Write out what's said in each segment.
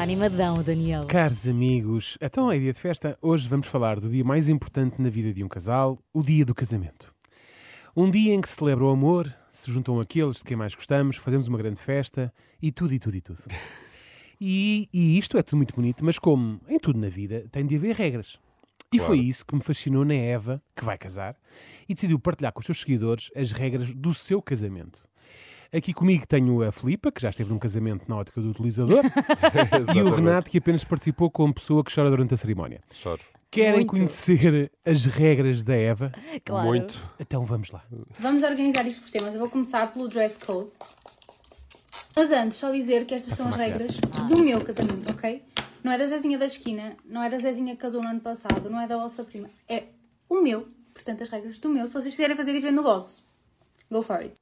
Está animadão, Daniel. Caros amigos, então é dia de festa. Hoje vamos falar do dia mais importante na vida de um casal, o dia do casamento. Um dia em que se celebra o amor, se juntam aqueles de quem mais gostamos, fazemos uma grande festa e tudo, e tudo, e tudo. E, e isto é tudo muito bonito, mas como em tudo na vida, tem de haver regras. E Claro. foi isso que me fascinou na Eva, que vai casar, e decidiu partilhar com os seus seguidores as regras do seu casamento. Aqui comigo tenho a Filipa, que já esteve num casamento na ótica do utilizador, e o. Renato, que apenas participou como pessoa que chora durante a cerimónia. Choro. Querem Muito. conhecer as regras da Eva? Claro. Muito. Então vamos lá. Vamos organizar isto por temas. Eu vou começar pelo dress code. Mas antes, só dizer que estas Passa são as maquiar. regras do meu casamento, ok? Não é da Zezinha da esquina, não é da Zezinha que casou no ano passado, não é da vossa prima. É o meu, portanto, as regras do meu. Se vocês quiserem fazer diferente do vosso, go for it.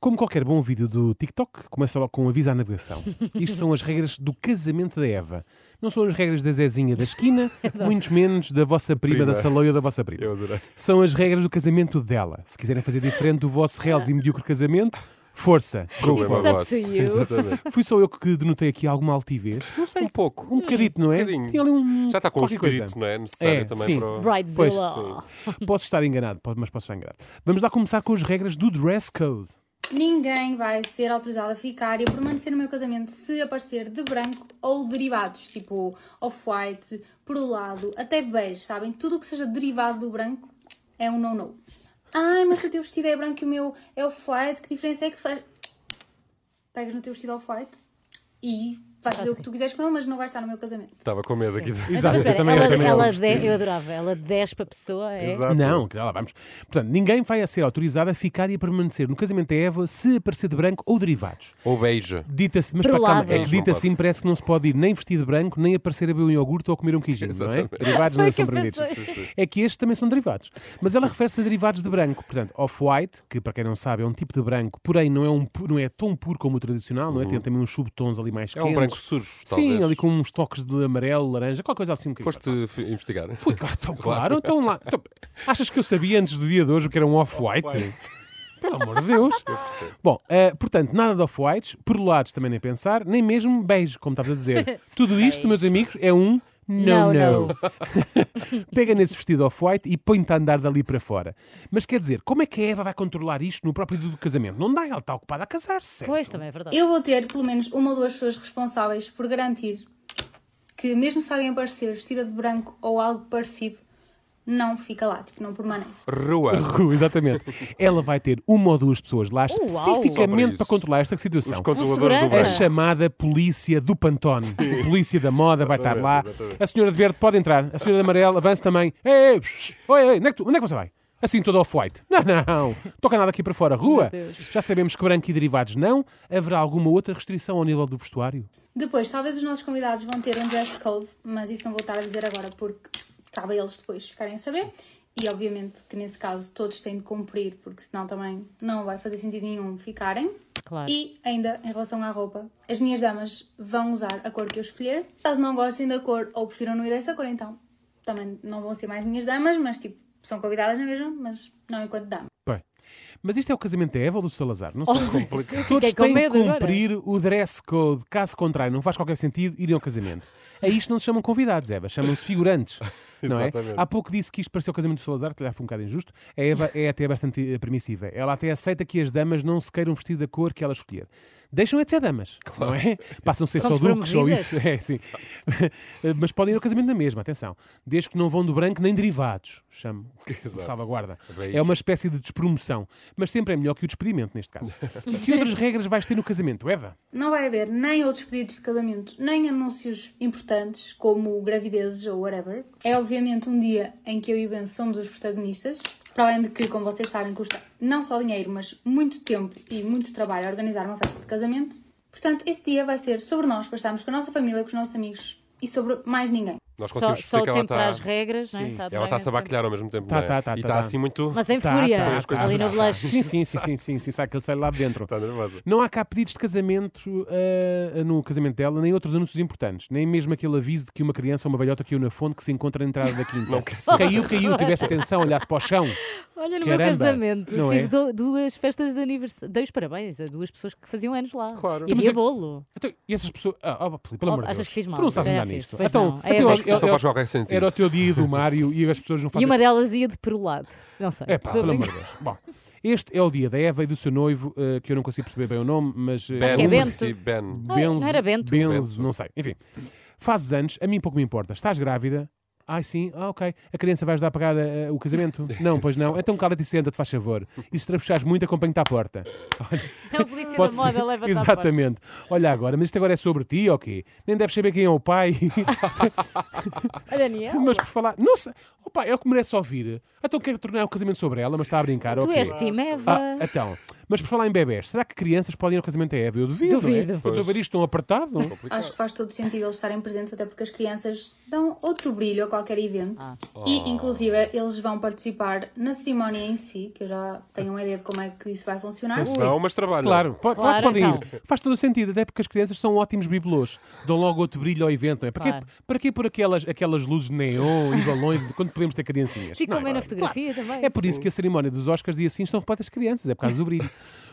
Como qualquer bom vídeo do TikTok, começa logo com um aviso à navegação. Isto são as regras do casamento da Eva. Não são as regras da Zezinha da esquina, muito menos da vossa prima, Prima. da Saloia da vossa prima. Eu adorei. São as regras do casamento dela. Se quiserem fazer diferente do vosso reles e medíocre casamento, força. Go Problema for It's up vosso. to you. Exatamente. Fui só eu que denotei aqui alguma altivez? Não sei. Um pouco. Um bocadito, não é? bocadinho. Tinha ali um. Já está com o qualquer coisa. espírito, não é? Necessário É, também sim. para o... Bridezilla. Posso estar enganado, mas posso estar enganado. Vamos lá começar com as regras do dress code. Ninguém vai ser autorizado a ficar e a permanecer no meu casamento se aparecer de branco ou derivados, tipo off-white, perolado, até bege, sabem? Tudo o que seja derivado do branco é um no-no. Ai, mas o teu vestido é branco e o meu é off-white, que diferença é que faz? Pegas no teu vestido off-white e vais fazer o que tu quiseres com ele, mas não vais estar no meu casamento. Estava com medo aqui. Exato, eu também, ela, ela de- eu adorava, ela despe a pessoa, é? Exato. Não, que lá vamos. Portanto, ninguém vai a ser autorizado a ficar e a permanecer no casamento da Eva se aparecer de branco ou derivados. Ou beija. Dita-se, mas para calma, é que dito assim parece que não se pode ir nem vestido de branco, nem aparecer a beber um iogurte ou a comer um queijinho, não é? Derivados não são permitidos. É que estes também são derivados. Mas ela refere-se a derivados de branco. Portanto, off-white, que para quem não sabe é um tipo de branco, porém não é, um, não é tão puro como o tradicional, não é? Tem também uns subtons ali mais É quentes. um branco sujo, talvez. Sim, ali com uns toques de amarelo, laranja, qualquer coisa assim um bocadinho. Foste f- investigar? Fui, claro, então, claro, então lá. Então, achas que eu sabia antes do dia de hoje o que era um off-white? Pelo amor de Deus. Bom, eh, portanto, nada de off-whites, perolados também nem pensar, nem mesmo beijo, como estavas a dizer. Tudo isto, meus amigos, é um Não, no-no. não. Pega nesse vestido off-white e põe-te a andar dali para fora. Mas quer dizer, como é que a Eva vai controlar isto no próprio dia do casamento? Não dá, ela está ocupada a casar-se. Pois, também é verdade. Eu vou ter pelo menos uma ou duas pessoas responsáveis por garantir que, mesmo se alguém aparecer vestida de branco ou algo parecido, não fica lá, tipo, não permanece. Rua. Ru, Exatamente. Ela vai ter uma ou duas pessoas lá para especificamente isso. para controlar esta situação. Os controladores do. A chamada polícia do Pantone. Polícia da moda vai estar lá. A senhora de verde pode entrar. A senhora de amarelo avança também. Ei, ei, oi, oi, onde é que, tu- onde é que você vai? Assim todo off-white. Não, não. Toca nada aqui para fora. Rua. Já sabemos que branco e derivados não. Haverá alguma outra restrição ao nível do vestuário? Depois, talvez os nossos convidados vão ter um dress code, mas isso não vou estar a dizer agora porque cabe a eles depois ficarem a saber. E obviamente que nesse caso todos têm de cumprir, porque senão também não vai fazer sentido nenhum ficarem. Claro. E ainda em relação à roupa, as minhas damas vão usar a cor que eu escolher. Caso não gostem da cor ou prefiram não ir dessa cor, então também não vão ser mais minhas damas, mas tipo, são convidadas na mesma, mas não enquanto dama. Bem, mas isto é o casamento da Eva ou do Salazar? Não sei. Fiquei Todos com têm que medo agora. cumprir o dress code. Caso contrário, não faz qualquer sentido irem ao casamento. A isto não se chamam convidados, Eva, chamam-se figurantes. Não é? Há pouco disse que isto pareceu o casamento do Salazar, que lhe foi um bocado injusto. A Eva é até bastante eh, permissiva. Ela até aceita que as damas não se queiram vestir da cor que ela escolher. Deixam é de ser damas, não é? Passam a ser São só duques ou isso. É, sim. Mas podem ir ao casamento na mesma, atenção. Desde que não vão do branco nem derivados. Chamo. Salvaguarda. Beijo. É uma espécie de despromoção. Mas sempre é melhor que o despedimento, neste caso. que outras regras vais ter no casamento, Eva? Não vai haver nem outros pedidos de casamento, nem anúncios importantes, como gravidezes ou whatever. É obviamente um dia em que eu e Ben somos os protagonistas. Para além de que, como vocês sabem, custa não só dinheiro, mas muito tempo e muito trabalho a organizar uma festa de casamento. Portanto, esse dia vai ser sobre nós, para estarmos com a nossa família, com os nossos amigos e sobre mais ninguém. Nós Só, conseguimos só o que ela tempo para as está. regras, não é? Sim. Tá Ela está-se a bacalhar ao mesmo tempo. Tá, não é? tá, tá, e tá, está tá. assim muito. Mas em fúria, ali no blush. Sim, sim, sim, sim, sim, sim, sabe que ele sai lá de dentro. Está nervosa. Não há cá pedidos de casamento ah, no casamento dela, nem outros anúncios importantes, nem mesmo aquele aviso de que uma criança ou uma velhota caiu na fonte que se encontra na entrada da quinta. Não quer saber. Caiu, caiu, tivesse atenção, olhasse para o chão. Olha, no meu casamento, não tive é? du- duas festas de aniversário. Dei os parabéns a duas pessoas que faziam anos lá. Claro. E havia é- bolo. Então, e essas pessoas. Ah, oh, pelo Oh, amor de achas Deus. que fiz mal? Tu não sabes andar nisto. Então, não. É Isto faz qualquer sentido. Era o teu dia do Mário e as pessoas não E fazem. uma delas ia de perolado. Não sei. É pá, pelo amor de Deus. Bom, este é o dia da Eva e do seu noivo, eh, que eu não consigo perceber bem o nome, mas. eh, Ben, que é Bento. Ben. Ah, Benz, não era Bento? Benz, Bento. não sei. Enfim, fazes anos, a mim pouco me importa. Estás grávida? Ai sim, ah ok. A criança vai ajudar a pagar eh, o casamento? Não, pois não. Então cala-te e senta-te, faz favor. E se trabuchares muito, acompanho-te à porta. Olha, É o polícia da moda, à Exatamente. Olha agora, mas isto agora é sobre ti ou quê? Nem deves saber quem é o pai. A Daniel, mas por falar. Não sei. O pai é o que merece ouvir. Então quero tornar o casamento sobre ela, mas está a brincar. tu és Tim Eva. Ah, então. Mas por falar em bebés, será que crianças podem ir ao casamento da Eva? Eu duvido. Duvido. Não é? Eu estou a ver isto tão apertado. Acho que faz todo sentido eles estarem presentes, até porque as crianças dão outro brilho a qualquer evento. Ah. E, inclusive, eles vão participar na cerimónia em si, que eu já tenho uma ideia de como é que isso vai funcionar. Mas não, mas trabalham. Claro, po- claro, Claro, que podem então. ir. Faz todo o sentido, até porque as crianças são ótimos bibelôs. Dão logo outro brilho ao evento. Não é? para, quê, Claro. para quê pôr aquelas, aquelas luzes neon e balões de quando podemos ter criancinhas? Ficam bem na é? fotografia também. É por isso que a cerimónia dos Oscars e assim estão repletas de crianças, é por causa do brilho.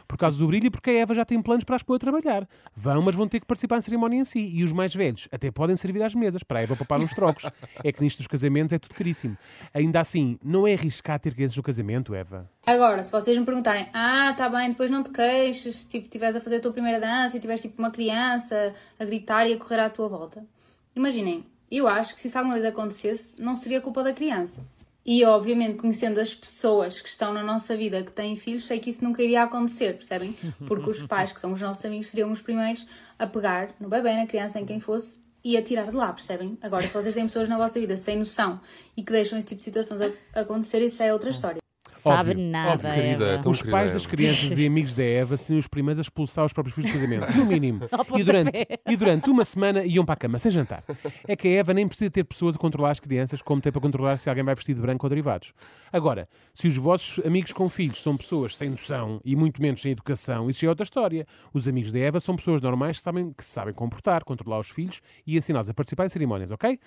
Por causa do brilho e porque a Eva já tem planos para as pôr a trabalhar. Vão, mas vão ter que participar na cerimónia em si. E os mais velhos até podem servir às mesas para a Eva poupar uns trocos. é que nisto dos casamentos é tudo caríssimo. Ainda assim, não é arriscar ter crianças no casamento, Eva? Agora, se vocês me perguntarem, ah, tá bem, depois não te queixes se tipo, estiveres a fazer a tua primeira dança e tiveres tipo uma criança a gritar e a correr à tua volta. Imaginem, eu acho que se isso alguma vez acontecesse, não seria culpa da criança. E obviamente, conhecendo as pessoas que estão na nossa vida que têm filhos, sei que isso nunca iria acontecer, percebem? Porque os pais, que são os nossos amigos, seriam os primeiros a pegar no bebê, na criança, em quem fosse, e a tirar de lá, percebem? Agora, se vocês têm pessoas na vossa vida sem noção e que deixam esse tipo de situações acontecer, isso já é outra história. Sabe Óbvio, nada, óbvio, querida, Eva. então- Os pais das crianças e amigos da Eva seriam os primeiros a expulsar os próprios filhos do casamento, no mínimo. E durante, e durante uma semana iam para a cama sem jantar. É que a Eva nem precisa ter pessoas a controlar as crianças, como tem para controlar se alguém vai vestido de branco ou derivados. Agora, se os vossos amigos com filhos são pessoas sem noção e muito menos sem educação, isso já é outra história. Os amigos da Eva são pessoas normais que, sabem, que sabem comportar, controlar os filhos e ensiná-los a participar em cerimónias, ok?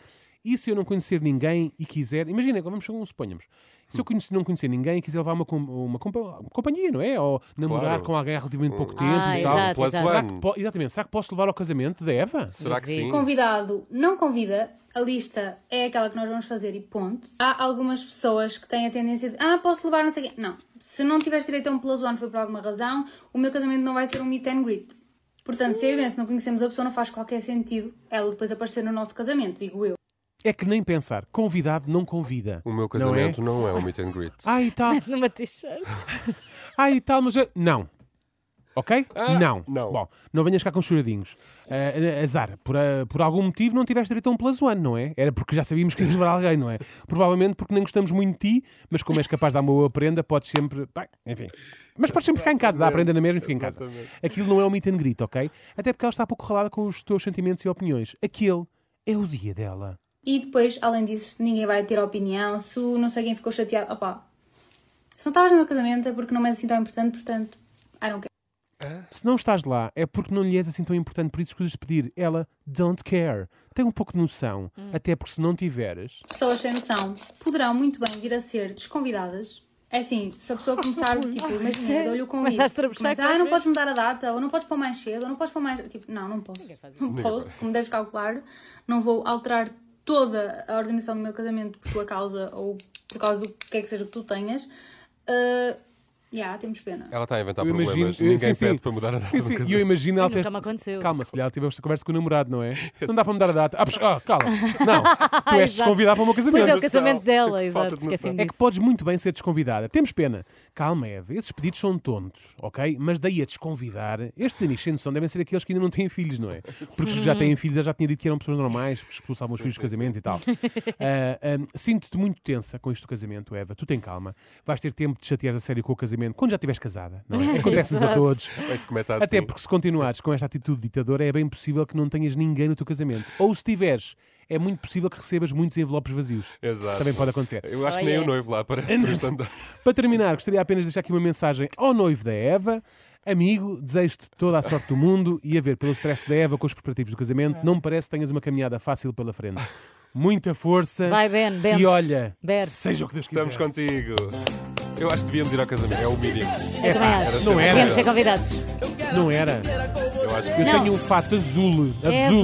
E se eu não conhecer ninguém e quiser, imagina, vamos suponhamos, se eu conhecer, não conhecer ninguém e quiser levar uma, uma, uma companhia, não é? Ou namorar Claro. com alguém há relativamente pouco tempo Ah, e tal. exato, exato. Será que exatamente, será que posso levar ao casamento da Eva? Será que sim? Convidado não convida, a lista é aquela que nós vamos fazer e ponto. Há algumas pessoas que têm a tendência de ah, posso levar não sei quê. Não. Se não tiveres direito a um plus one foi por alguma razão, o meu casamento não vai ser um meet and greet. Portanto, se eu e se não conhecemos a pessoa, não faz qualquer sentido ela depois aparecer no nosso casamento, digo eu. É que nem pensar, convidado não convida. O meu Não casamento é? não é, um meet and greet. Ah, e tal, Numa t-shirt. ah, e tal, mas eu- não. Ok? Ah, não. não. Bom, não venhas cá com choradinhos. Ah, azar, por, ah, por algum motivo não tiveste direito a um plus one, não é? Era porque já sabíamos que ias levar alguém, não é? Provavelmente porque nem gostamos muito de ti, mas como és capaz de dar uma boa prenda, podes sempre. Bem, enfim. Mas podes sempre ficar em casa, dá a prenda na mesma e fica em casa. Exatamente. Aquilo não é um meet and greet, ok? Até porque ela está pouco relada com os teus sentimentos e opiniões. Aquele é o dia dela. E depois, além disso, ninguém vai ter opinião. Se o não sei quem ficou chateado, opá. Se não estavas no meu casamento é porque não me és assim tão importante, portanto, I don't care. Se não estás lá, é porque não lhe és assim tão importante, por isso escolhes pedir. Ela don't care. Tem um pouco de noção. Até porque se não tiveres. pessoas sem noção poderão muito bem vir a ser desconvidadas. É assim, se a pessoa começar, tipo, imagina, sério? eu dou-lhe o convite. Começa, que ah, não ver." podes mudar a data, ou não podes pôr mais cedo, ou não podes pôr mais. Tipo, não, não posso. Não posso, como deves calcular. Não vou alterar toda a organização do meu casamento por tua causa ou por causa do que é que seja que tu tenhas. Uh, yeah, temos pena. Ela está a inventar Eu imagino- problemas. eu- Ninguém sim, sim. pede para mudar a data Sim, do sim. E eu casamento. imagino ela Nunca ter- me aconteceu. Calma, se lhe tiveste conversa com o namorado, não é? Não dá para mudar a data. Ah, ah, calma. Não, tu és Exato. desconvidado para o meu Pois é, casamento. o casamento dela, exato. É que podes muito bem ser desconvidada. Temos pena. Calma, Eva, esses pedidos são tontos, ok? Mas daí a desconvidar, estes amigos sem noção devem ser aqueles que ainda não têm filhos, não é? Porque os que já têm filhos, eu já tinha dito que eram pessoas normais, que expulsavam os filhos do casamento e tal. Ah, Sinto-te muito tensa com isto do casamento, Eva. Tu tem calma. Vais ter tempo de chatear a sério com o casamento casamento quando já estiveres casada. Não é? Acontece-nos a todos. Assim. Até porque se continuares com esta atitude ditadora, é bem possível que não tenhas ninguém no teu casamento. Ou se tiveres, é muito possível que recebas muitos envelopes vazios. Exato. Também pode acontecer. Eu acho que Oh, nem yeah. o noivo lá aparece. Para terminar, gostaria apenas de deixar aqui uma mensagem ao noivo da Eva. Amigo, desejo-te toda a sorte do mundo e a ver pelo stress da Eva com os preparativos do casamento, não me parece que tenhas uma caminhada fácil pela frente. Muita força. Vai, Ben, Ben. E olha, Bebe. seja o que Deus quiser. Estamos contigo. Eu acho que devíamos ir ao casamento, é o mínimo. Eu também acho. não era. Devíamos ser convidados. Não era. Eu acho que Eu Não. tenho um fato azul. É Azul.